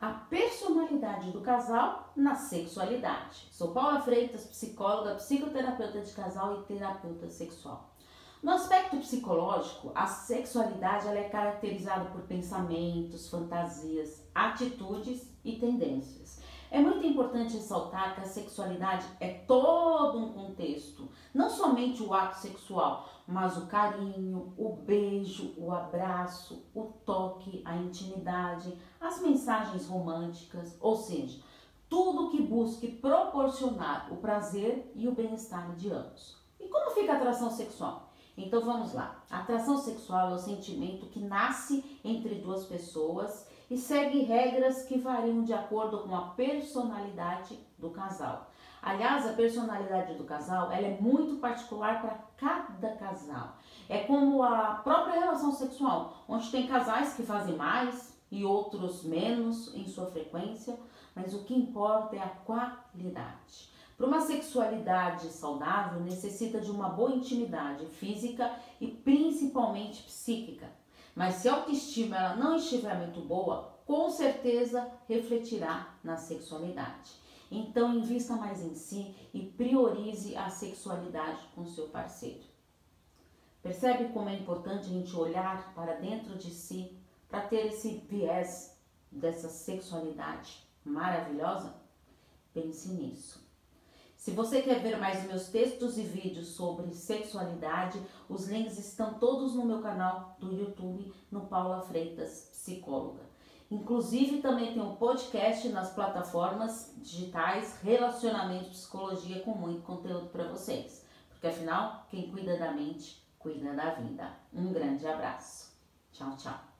a personalidade do casal na sexualidade. Sou Paula Freitas, psicóloga, psicoterapeuta de casal e terapeuta sexual. No aspecto psicológico, a sexualidade é caracterizada por pensamentos, fantasias, atitudes e tendências. É muito importante ressaltar que a sexualidade é todo um contexto, não somente o ato sexual, mas o carinho, o beijo, o abraço, o toque, a intimidade, as mensagens românticas, ou seja, tudo que busque proporcionar o prazer e o bem-estar de ambos. E como fica a atração sexual? Então vamos lá. A atração sexual é o sentimento que nasce entre duas pessoas e segue regras que variam de acordo com a personalidade do casal. Aliás, a personalidade do casal ela é muito particular para cada casal. É como a própria relação sexual, onde tem casais que fazem mais e outros menos em sua frequência, mas o que importa é a qualidade. Para uma sexualidade saudável, necessita de uma boa intimidade física e principalmente psíquica. Mas se a autoestima ela não estiver muito boa, com certeza refletirá na sexualidade. Então invista mais em si e priorize a sexualidade com seu parceiro. Percebe como é importante a gente olhar para dentro de si para ter esse viés dessa sexualidade maravilhosa? Pense nisso. Se você quer ver mais meus textos e vídeos sobre sexualidade, os links estão todos no meu canal do YouTube, no Paula Freitas Psicóloga. Inclusive também tem um podcast nas plataformas digitais Relacionamento Psicologia com muito conteúdo para vocês. Porque afinal, quem cuida da mente, cuida da vida. Um grande abraço. Tchau, tchau.